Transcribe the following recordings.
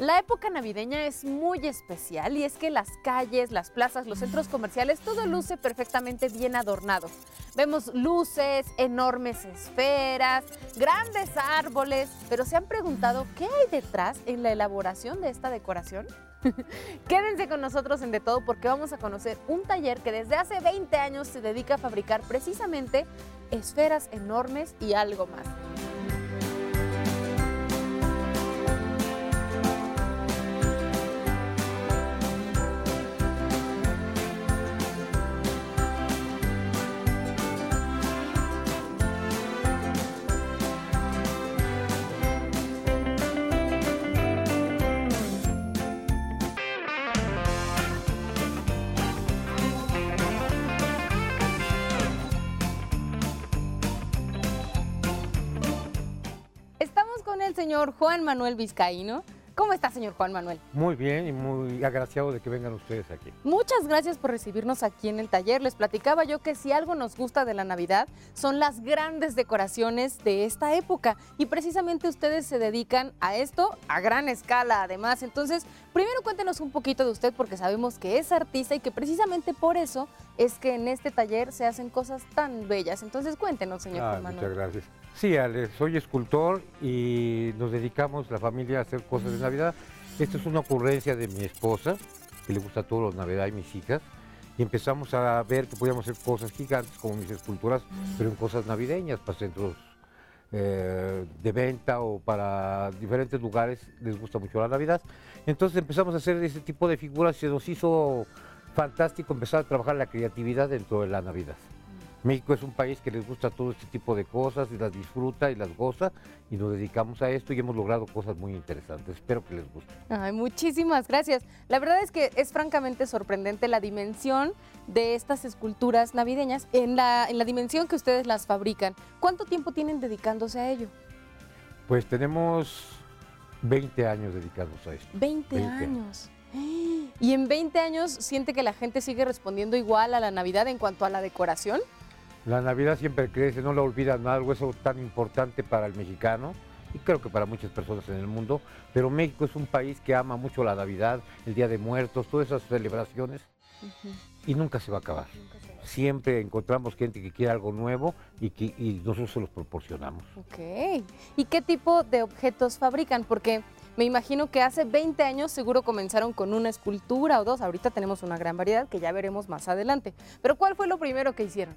La época navideña es muy especial y es que las calles, las plazas, los centros comerciales, todo luce perfectamente bien adornado. Vemos luces, enormes esferas, grandes árboles, pero ¿se han preguntado qué hay detrás en la elaboración de esta decoración? Quédense con nosotros en De Todo porque vamos a conocer un taller que desde hace 20 años se dedica a fabricar precisamente esferas enormes y algo más. Señor Juan Manuel Vizcaíno. ¿Cómo está, señor Juan Manuel? Muy bien y muy agraciado de que vengan ustedes aquí. Muchas gracias por recibirnos aquí en el taller. Les platicaba yo que si algo nos gusta de la Navidad son las grandes decoraciones de esta época y precisamente ustedes se dedican a esto a gran escala además. Entonces, primero cuéntenos un poquito de usted porque sabemos que es artista y que precisamente por eso es que en este taller se hacen cosas tan bellas. Entonces, cuéntenos, señor Ah, Juan Manuel. muchas gracias. Sí, Ale, soy escultor y nos dedicamos la familia a hacer cosas de Navidad. Esta es una ocurrencia de mi esposa, que le gusta todo lo Navidad y mis hijas. Y empezamos a ver que podíamos hacer cosas gigantes como mis esculturas, pero en cosas navideñas, para centros eh, de venta o para diferentes lugares les gusta mucho la Navidad. Entonces empezamos a hacer ese tipo de figuras y se nos hizo fantástico empezar a trabajar la creatividad dentro de la Navidad. México es un país que les gusta todo este tipo de cosas y las disfruta y las goza y nos dedicamos a esto y hemos logrado cosas muy interesantes. Espero que les guste. Ay, muchísimas gracias. La verdad es que es francamente sorprendente la dimensión de estas esculturas navideñas en la, en la dimensión que ustedes las fabrican. ¿Cuánto tiempo tienen dedicándose a ello? Pues tenemos 20 años dedicados a esto. 20, 20 años. ¿Y en 20 años siente que la gente sigue respondiendo igual a la Navidad en cuanto a la decoración? La Navidad siempre crece, no la olvidan algo, eso tan importante para el mexicano y creo que para muchas personas en el mundo, pero México es un país que ama mucho la Navidad, el Día de Muertos, todas esas celebraciones y nunca se va a acabar. Siempre encontramos gente que quiere algo nuevo y, que, y nosotros se los proporcionamos. Ok. ¿Y qué tipo de objetos fabrican? Porque me imagino que hace 20 años seguro comenzaron con una escultura o dos. Ahorita tenemos una gran variedad que ya veremos más adelante. Pero ¿cuál fue lo primero que hicieron?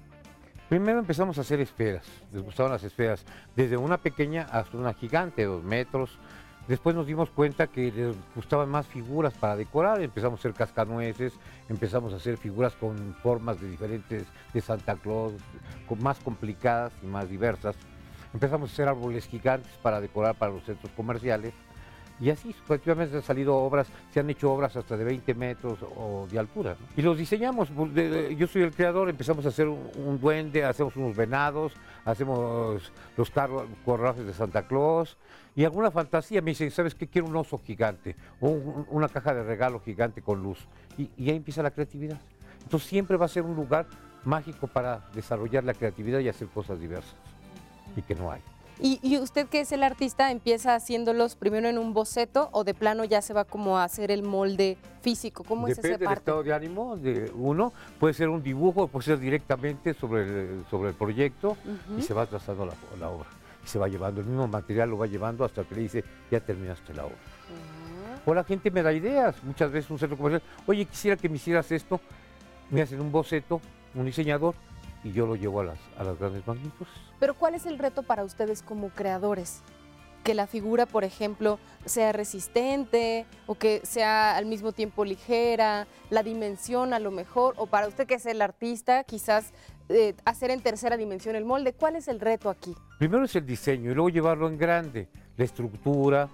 Primero empezamos a hacer esferas, les gustaban las esferas, desde una pequeña hasta una gigante, dos metros. Después nos dimos cuenta que les gustaban más figuras para decorar, empezamos a hacer cascanueces, empezamos a hacer figuras con formas de diferentes, de Santa Claus, más complicadas y más diversas. Empezamos a hacer árboles gigantes para decorar para los centros comerciales. Y así sucesivamente han salido obras, se han hecho obras hasta de 20 metros o de altura. Y los diseñamos, pues, yo soy el creador, empezamos a hacer un, duende, hacemos unos venados, hacemos los carros, corrales de Santa Claus y alguna fantasía. Me dicen, ¿sabes qué? Quiero un oso gigante o un- una caja de regalo gigante con luz. Y ahí empieza la creatividad. Entonces siempre va a ser un lugar mágico para desarrollar la creatividad y hacer cosas diversas y que no hay. Y, y usted que es el artista empieza haciéndolos primero en un boceto o de plano ya se va como a hacer el molde físico. ¿Cómo es Depende esa del parte? estado de ánimo de uno. Puede ser un dibujo, puede ser directamente sobre el, sobre el proyecto y se va trazando la, la obra. Y se va llevando, el mismo material lo va llevando hasta que le dice, ya terminaste la obra. O la gente me da ideas. Muchas veces un centro comercial, oye, quisiera que me hicieras esto. Me hacen un boceto, un diseñador, y yo lo llevo a las, a las grandes magnitudes. Pero ¿cuál es el reto para ustedes como creadores? Que la figura, por ejemplo, sea resistente o que sea al mismo tiempo ligera, la dimensión a lo mejor, o para usted que es el artista, quizás eh, hacer en tercera dimensión el molde. ¿Cuál es el reto aquí? Primero es el diseño y luego llevarlo en grande, la estructura,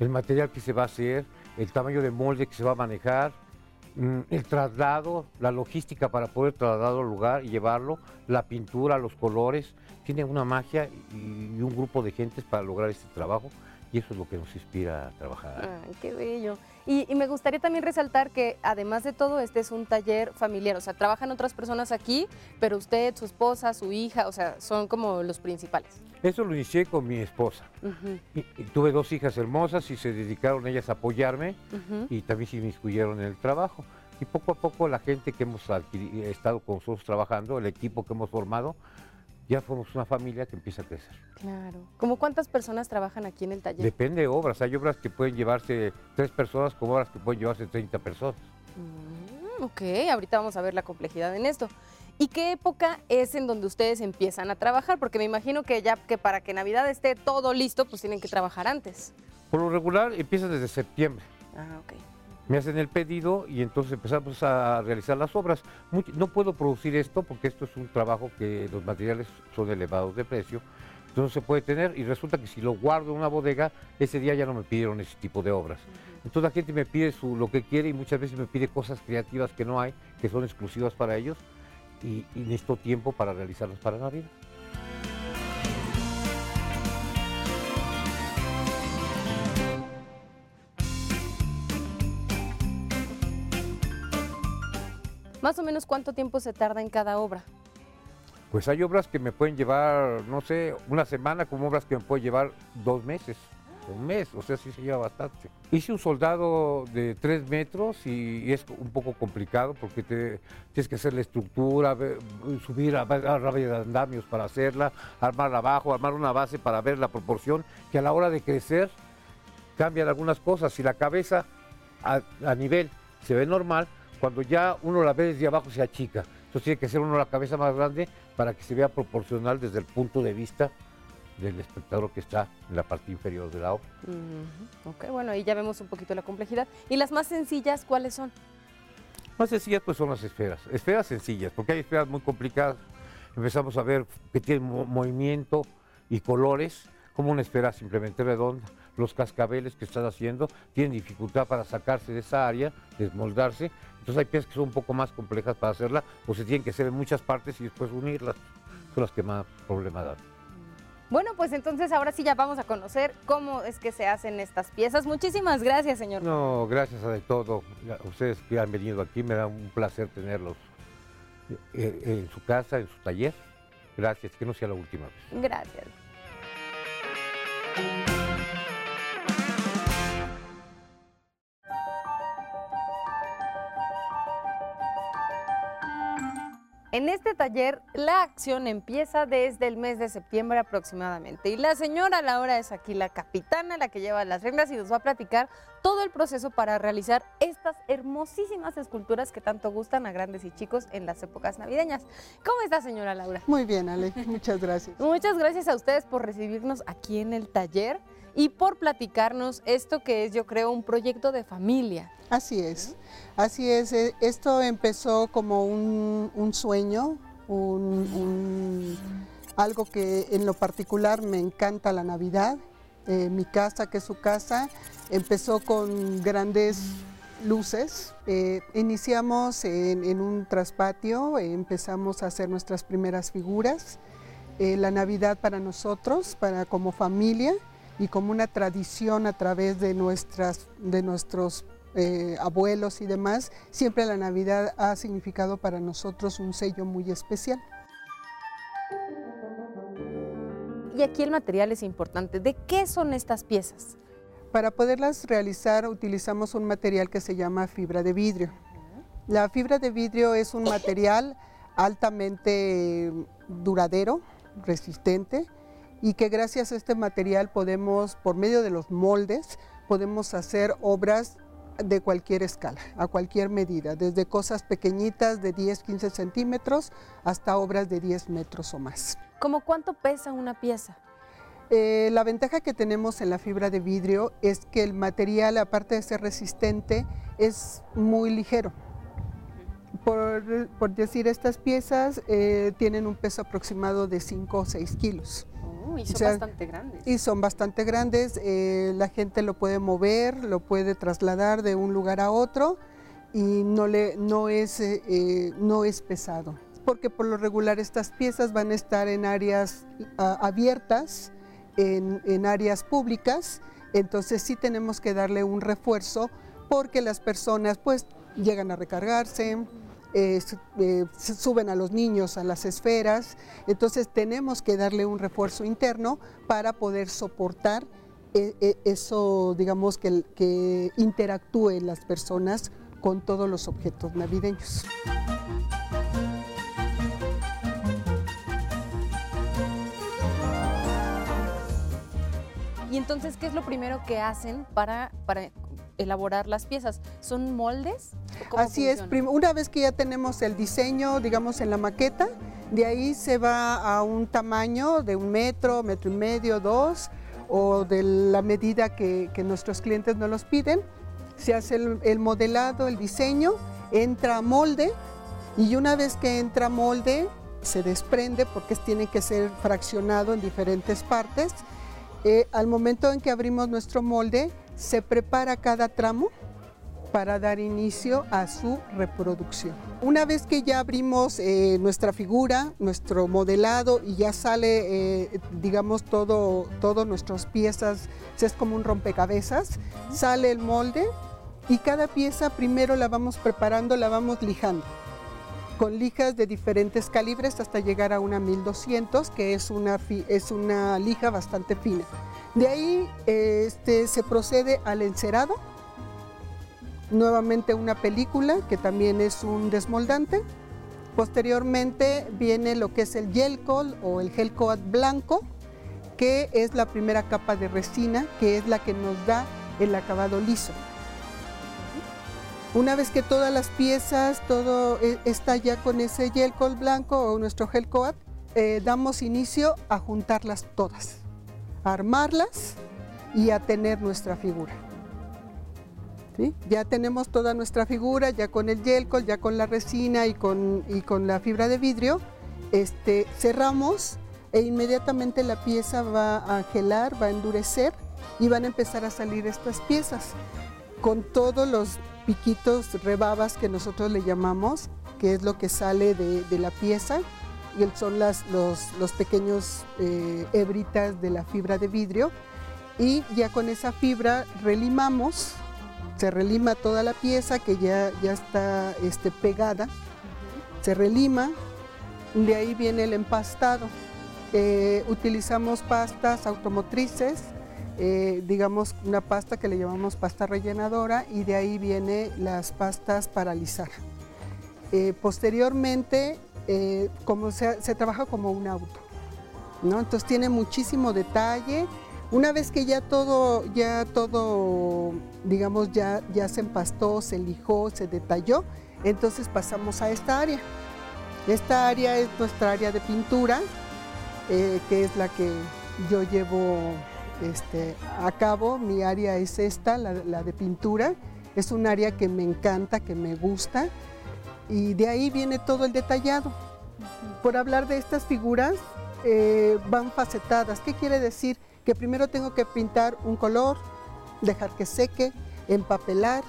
el material que se va a hacer, el tamaño de molde que se va a manejar, el traslado, la logística para poder trasladarlo al lugar y llevarlo, la pintura, los colores. Tiene una magia y y un grupo de gentes para lograr este trabajo y eso es lo que nos inspira a trabajar. Ay, qué bello. Y, y me gustaría también resaltar que además de todo, este es un taller familiar, o sea, trabajan otras personas aquí, pero usted, su esposa, su hija, o sea, son como los principales. Eso lo inicié con mi esposa. Y- y tuve dos hijas hermosas y se dedicaron ellas a apoyarme ujú. y también se inmiscuyeron en el trabajo. Y poco a poco la gente que hemos estado con nosotros trabajando, el equipo que hemos formado, ya somos una familia que empieza a crecer. Claro. ¿Cómo cuántas personas trabajan aquí en el taller? Depende de obras. Hay obras que pueden llevarse tres personas como obras que pueden llevarse 30 personas. Mm, ok, ahorita vamos a ver la complejidad en esto. ¿Y qué época es en donde ustedes empiezan a trabajar? Porque me imagino que ya que para que Navidad esté todo listo, pues tienen que trabajar antes. Por lo regular empieza desde septiembre. Ah, ok. Me hacen el pedido y entonces empezamos a realizar las obras. No puedo producir esto porque esto es un trabajo que los materiales son elevados de precio. Entonces no se puede tener y resulta que si lo guardo en una bodega, ese día ya no me pidieron ese tipo de obras. Entonces la gente me pide su, lo que quiere y muchas veces me pide cosas creativas que no hay, que son exclusivas para ellos y, y necesito tiempo para realizarlas para Navidad. Más o menos cuánto tiempo se tarda en cada obra. Pues hay obras que me pueden llevar, no sé, una semana, como obras que me pueden llevar dos meses, un mes, o sea, sí se lleva bastante. Hice un soldado de tres metros y, es un poco complicado porque te, tienes que hacer la estructura, subir a, a rabia de andamios para hacerla, armarla abajo, armar una base para ver la proporción, que a la hora de crecer cambian algunas cosas. Si la cabeza a nivel se ve normal, cuando ya uno la ve desde abajo se achica. Entonces tiene que ser uno la cabeza más grande para que se vea proporcional desde el punto de vista del espectador que está en la parte inferior de la obra. Ujú, Ok, bueno, ahí ya vemos un poquito la complejidad. ¿Y las más sencillas cuáles son? Más sencillas pues son las esferas, esferas sencillas, porque hay esferas muy complicadas. Empezamos a ver que tienen mo- movimiento y colores, como una esfera simplemente redonda. Los cascabeles que están haciendo tienen dificultad para sacarse de esa área, desmoldarse. Entonces hay piezas que son un poco más complejas para hacerla, o se tienen que hacer en muchas partes y después unirlas. Son las que más problemas dan. Bueno, pues entonces ahora sí ya vamos a conocer cómo es que se hacen estas piezas. Muchísimas gracias, señor. No, gracias a de todo. A ustedes que han venido aquí, me da un placer tenerlos eh, en su casa, en su taller. Gracias, que no sea la última vez. Gracias. En este taller la acción empieza desde el mes de septiembre aproximadamente y la señora Laura es aquí la capitana, la que lleva las reglas y nos va a platicar todo el proceso para realizar estas hermosísimas esculturas que tanto gustan a grandes y chicos en las épocas navideñas. ¿Cómo está señora Laura? Muy bien, Ale, muchas gracias. Muchas gracias a ustedes por recibirnos aquí en el taller y por platicarnos esto que es, yo creo, un proyecto de familia. Así es, así es. eh, Esto empezó como un, sueño, algo que en lo particular me encanta la Navidad. Eh, mi casa, que es su casa, empezó con grandes luces. Eh, iniciamos en, un traspatio, empezamos a hacer nuestras primeras figuras. Eh, la Navidad para nosotros, para como familia y como una tradición a través de, nuestras, de nuestros eh, abuelos y demás, siempre la Navidad ha significado para nosotros un sello muy especial. Y aquí el material es importante. ¿De qué son estas piezas? Para poderlas realizar utilizamos un material que se llama fibra de vidrio. La fibra de vidrio es un material altamente duradero, resistente y que gracias a este material podemos, por medio de los moldes, podemos hacer obras de cualquier escala, a cualquier medida, desde cosas pequeñitas de 10, 15 centímetros hasta obras de 10 metros o más. ¿Cómo cuánto pesa una pieza? Eh, la ventaja que tenemos en la fibra de vidrio es que el material, aparte de ser resistente, es muy ligero. Por, por decir, estas piezas eh, tienen un peso aproximado de 5 o 6 kilos Y son O sea, bastante grandes. y son bastante grandes. eh, la gente lo puede mover, lo puede trasladar de un lugar a otro y no, le, no, es, eh, eh, no es pesado. Porque por lo regular estas piezas van a estar en áreas abiertas, en, en áreas públicas Entonces sí tenemos que darle un refuerzo porque las personas pues llegan a recargarse, eh, eh, suben a los niños a las esferas, entonces tenemos que darle un refuerzo interno para poder soportar eh, eso, digamos, que, interactúen las personas con todos los objetos navideños. Y entonces, ¿qué es lo primero que hacen para elaborar las piezas? ¿Son moldes? Así es, una vez que ya tenemos el diseño, digamos, en la maqueta, de ahí se va a un tamaño de un metro, metro y medio, dos, o de la medida que, nuestros clientes nos los piden. Se hace el, modelado, el diseño, entra a molde y una vez que entra a molde se desprende porque tiene que ser fraccionado en diferentes partes. Eh, al momento en que abrimos nuestro molde, se prepara cada tramo para dar inicio a su reproducción. Una vez que ya abrimos eh, nuestra figura, nuestro modelado y ya sale, eh, digamos, todo, todo nuestras piezas, es como un rompecabezas, sale el molde y cada pieza primero la vamos preparando, la vamos lijando con lijas de diferentes calibres hasta llegar a una 1200, que es una, es una lija bastante fina. De ahí este, se procede al encerado, nuevamente una película que también es un desmoldante. Posteriormente viene lo que es el gel coat o el gel coat blanco, que es la primera capa de resina, que es la que nos da el acabado liso. Una vez que todas las piezas, todo eh, está ya con ese gel coat blanco o nuestro gel coat, eh, damos inicio a juntarlas todas, armarlas y a tener nuestra figura. Ya tenemos toda nuestra figura, ya con el gelcol, ya con la resina y con, y con la fibra de vidrio. Este, cerramos e inmediatamente la pieza va a gelar, va a endurecer y van a empezar a salir estas piezas con todos los piquitos, rebabas que nosotros le llamamos, que es lo que sale de, la pieza, y son las, los, pequeños eh, hebritas de la fibra de vidrio. Y ya con esa fibra relimamos se relima toda la pieza que ya, ya está este, pegada, se relima, de ahí viene el empastado. Eh, utilizamos pastas automotrices, eh, digamos una pasta que le llamamos pasta rellenadora y de ahí viene las pastas para alisar. Eh, posteriormente, como se, se, trabaja como un auto, ¿no? entonces tiene muchísimo detalle, una vez que ya todo, ya todo, digamos, ya, ya se empastó, se lijó, se detalló, entonces pasamos a esta área. Esta área es nuestra área de pintura, eh, que es la que yo llevo este, a cabo. Mi área es esta, la, de pintura. Es un área que me encanta, que me gusta. Y de ahí viene todo el detallado. Por hablar de estas figuras, eh, van facetadas. ¿Qué quiere decir? que primero tengo que pintar un color, dejar que seque, empapelar,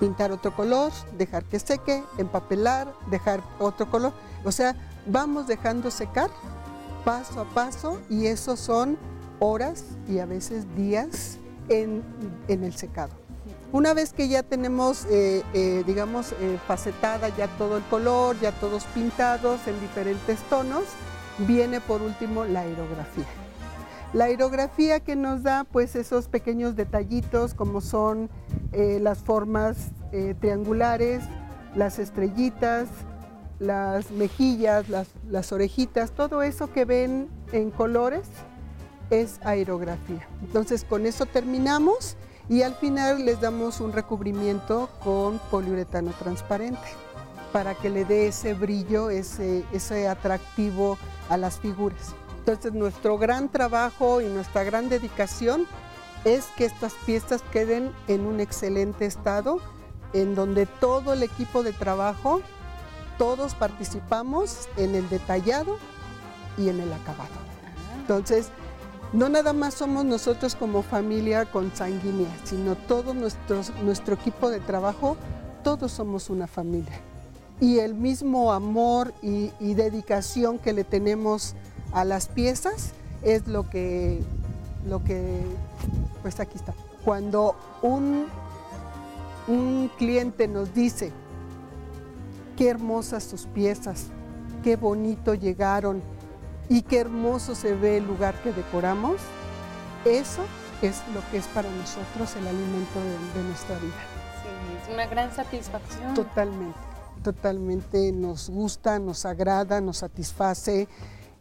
pintar otro color, dejar que seque, empapelar, dejar otro color. O sea, vamos dejando secar paso a paso y eso son horas y a veces días en, el secado. Una vez que ya tenemos, eh, eh, digamos, eh, facetada ya todo el color, ya todos pintados en diferentes tonos, viene por último la aerografía. La aerografía que nos da pues esos pequeños detallitos como son las formas triangulares, las estrellitas, las mejillas, las, las, orejitas, todo eso que ven en colores es aerografía. Entonces con eso terminamos y al final les damos un recubrimiento con poliuretano transparente para que le dé ese brillo, ese, ese atractivo a las figuras. Entonces nuestro gran trabajo y nuestra gran dedicación es que estas piezas queden en un excelente estado, en donde todo el equipo de trabajo, todos participamos en el detallado y en el acabado. Entonces, no nada más somos nosotros como familia consanguínea, sino todo nuestro equipo de trabajo, todos somos una familia. Y el mismo amor y, dedicación que le tenemos a las piezas es lo que, lo que Pues aquí está. Cuando un, un cliente nos dice, qué hermosas tus piezas, qué bonito llegaron y qué hermoso se ve el lugar que decoramos, eso es lo que es para nosotros el alimento de, de nuestra vida. Sí, es una gran satisfacción. Totalmente, totalmente nos gusta, nos agrada, nos satisface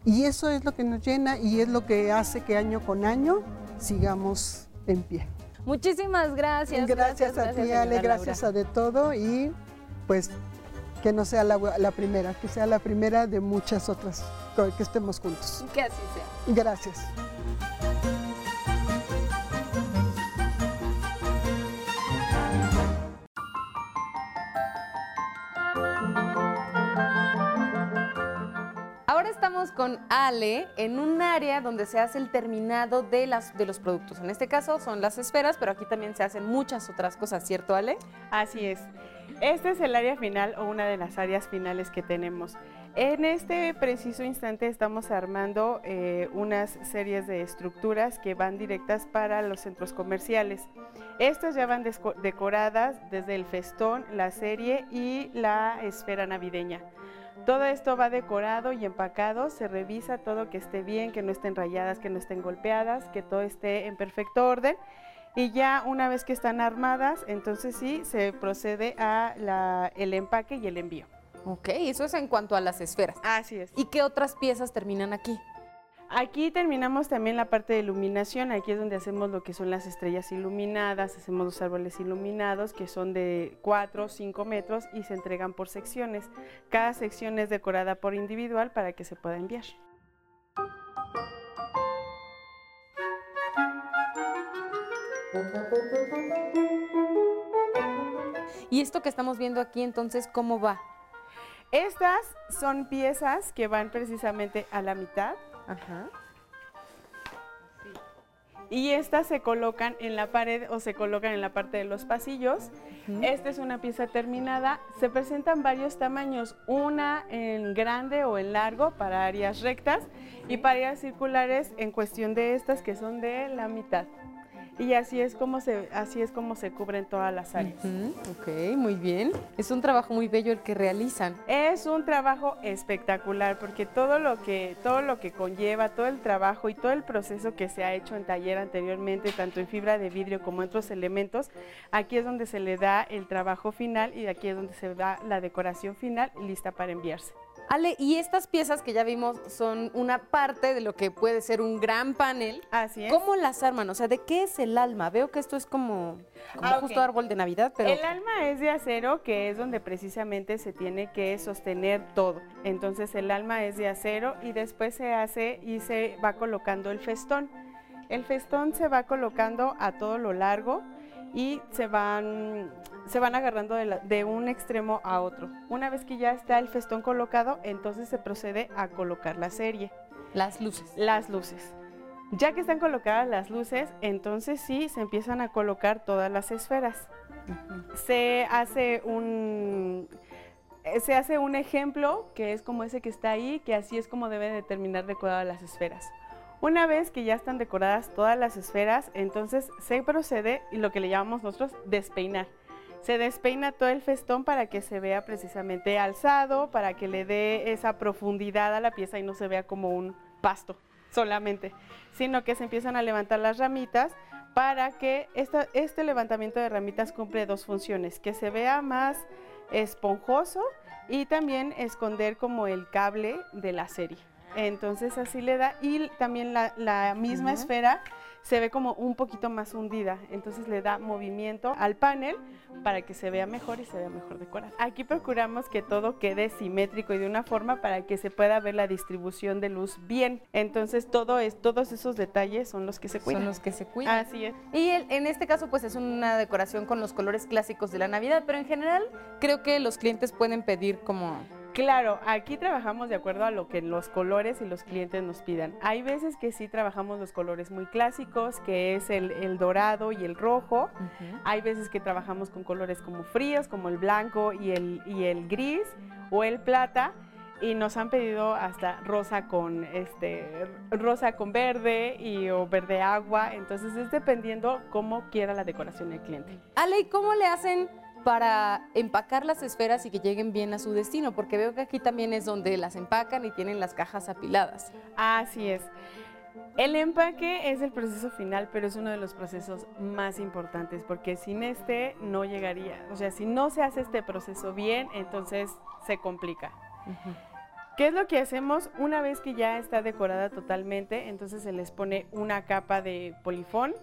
y eso es lo que nos llena y es lo que hace que año con año sigamos en pie. Muchísimas gracias. Gracias, a ti, Ale, gracias a de todo y pues que no sea la, la primera, que sea la primera de muchas otras que estemos juntos. Que así sea. Gracias. Ahora estamos con Ale en un área donde se hace el terminado de, las, de los productos. En este caso son las esferas, pero aquí también se hacen muchas otras cosas, ¿cierto, Ale? Así es. Este es el área final o una de las áreas finales que tenemos. En este preciso instante estamos armando eh, unas series de estructuras que van directas para los centros comerciales. Estas ya van decoradas desde el festón, la serie y la esfera navideña. Todo esto va decorado y empacado, se revisa todo que esté bien, que no estén rayadas, que no estén golpeadas, que todo esté en perfecto orden. Y ya una vez que están armadas, entonces sí se procede a la- el empaque y el envío. Ok, eso es en cuanto a las esferas. Así es. ¿Y qué otras piezas terminan aquí? Aquí terminamos también la parte de iluminación, aquí es donde hacemos lo que son las estrellas iluminadas, hacemos los árboles iluminados que son de 4 o 5 metros y se entregan por secciones. Cada sección es decorada por individual para que se pueda enviar. Y esto que estamos viendo aquí, entonces, ¿cómo va? Estas son piezas que van precisamente a la mitad Ajá. y estas se colocan en la pared o se colocan en la parte de los pasillos. Esta es una pieza terminada. Se presentan varios tamaños, una en grande o en largo para áreas rectas y para áreas circulares en cuestión de estas que son de la mitad. Y así es como se, así es como se cubren todas las áreas. Ujú, Ok, muy bien. Es un trabajo muy bello el que realizan. Es un trabajo espectacular porque todo lo que todo lo que conlleva, todo el trabajo y todo el proceso que se ha hecho en taller anteriormente, tanto en fibra de vidrio como en otros elementos, aquí es donde se le da el trabajo final y aquí es donde se da la decoración final lista para enviarse. Ale, y estas piezas que ya vimos son una parte de lo que puede ser un gran panel. Así es. ¿Cómo las arman? O sea, ¿de qué es el alma? Veo que esto es como, como Ah, justo árbol de Navidad, pero... El alma es de acero, que es donde precisamente se tiene que sostener todo. Entonces el alma es de acero y después se hace y se va colocando el festón. El festón se va colocando a todo lo largo y se van, se van agarrando de, la- de un extremo a otro. Una vez que ya está el festón colocado, entonces se procede a colocar la serie Las luces. las luces. Ya que están colocadas las luces, entonces sí se empiezan a colocar todas las esferas. Se hace un eh, se hace un ejemplo que es como ese que está ahí, que así es como deben de terminar decoradas las esferas. Una vez que ya están decoradas todas las esferas, entonces se procede y lo que le llamamos nosotros despeinar. Se despeina todo el festón para que se vea precisamente alzado, para que le dé esa profundidad a la pieza y no se vea como un pasto solamente, sino que se empiezan a levantar las ramitas para que esta- este levantamiento de ramitas cumple dos funciones, que se vea más esponjoso y también esconder como el cable de la serie. Entonces así le da y también la, la misma esfera se ve como un poquito más hundida, entonces le da movimiento al panel para que se vea mejor y se vea mejor decorado. Aquí procuramos que todo quede simétrico y de una forma para que se pueda ver la distribución de luz bien. Entonces todo es, todos esos detalles son los que se cuidan. Son los que se cuidan. Así es. Y el- en este caso, pues es una decoración con los colores clásicos de la Navidad, pero en general creo que los clientes pueden pedir como... Claro, aquí trabajamos de acuerdo a lo que los colores y los clientes nos pidan. Hay veces que sí trabajamos los colores muy clásicos, que es el, el dorado y el rojo. Hay veces que trabajamos con colores como fríos, como el blanco y el, y el gris o el plata. y nos han pedido hasta rosa con este rosa con verde y o verde agua, entonces es dependiendo cómo quiera la decoración el cliente. Ale, ¿y cómo le hacen para empacar las esferas y que lleguen bien a su destino? Porque veo que aquí también es donde las empacan y tienen las cajas apiladas. Así es. El empaque es el proceso final, pero es uno de los procesos más importantes porque sin este no llegaría. O sea, si no se hace este proceso bien, entonces se complica. ¿Qué es lo que hacemos una vez que ya está decorada totalmente? Entonces se les pone una capa de polifón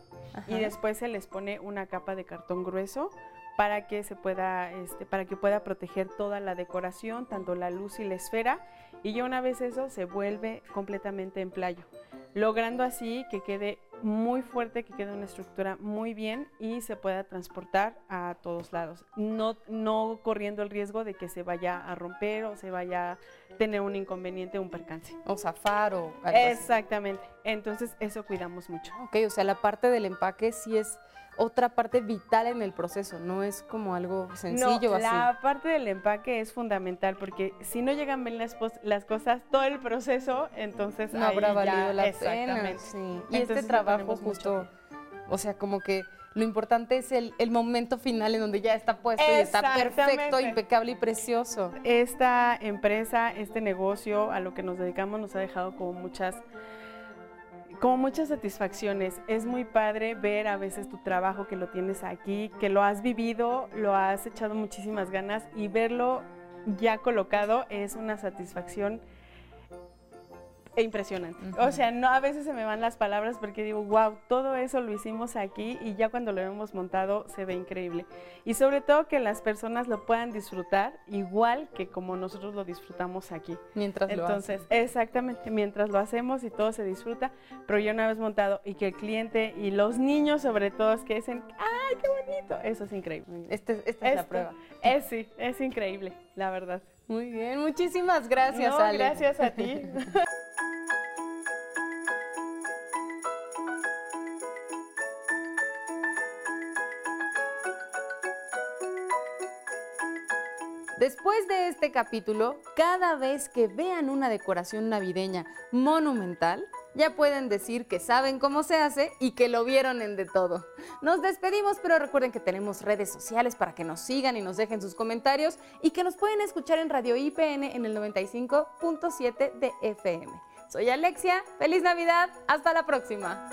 y después se les pone una capa de cartón grueso para que se pueda, este, para que pueda proteger toda la decoración, tanto la luz y la esfera. Y ya una vez eso se vuelve completamente en playo, logrando así que quede muy fuerte, que quede una estructura muy bien y se pueda transportar a todos lados, no, no corriendo el riesgo de que se vaya a romper o se vaya a tener un inconveniente, un percance. O zafar o algo así. Exactamente. Entonces eso cuidamos mucho. Ok, o sea, la parte del empaque sí es otra parte vital en el proceso, no es como algo sencillo no, así. la parte del empaque es fundamental porque si no llegan bien las, las cosas, todo el proceso, entonces no ahí habrá ya- valido la pena. sí. Y Entonces este trabajo mucho justo, o sea, como que lo importante es el, el momento final en donde ya está puesto y está perfecto, impecable y precioso. Esta empresa, este negocio, a lo que nos dedicamos, nos ha dejado como muchas como muchas satisfacciones. Es muy padre ver a veces tu trabajo que lo tienes aquí, que lo has vivido, lo has echado muchísimas ganas y verlo ya colocado es una satisfacción impresionante. O Ujú. sea, no a veces se me van las palabras porque digo, wow, todo eso lo hicimos aquí y ya cuando lo hemos montado se ve increíble. Y sobre todo que las personas lo puedan disfrutar igual que como nosotros lo disfrutamos aquí. Mientras lo Entonces, hacen. exactamente, mientras lo hacemos y todo se disfruta, pero ya una vez montado y que el cliente y los niños sobre todo es que dicen, ¡ay, qué bonito! Eso es increíble. Este- esta es la Esto prueba. Es, sí, es increíble, la verdad. Muy bien, muchísimas gracias, No, Ale. gracias a ti. Después de este capítulo, cada vez que vean una decoración navideña monumental, ya pueden decir que saben cómo se hace y que lo vieron en de todo. Nos despedimos, pero recuerden que tenemos redes sociales para que nos sigan y nos dejen sus comentarios y que nos pueden escuchar en Radio IPN en el 95.7 de FM. Soy Alexia, feliz Navidad, hasta la próxima.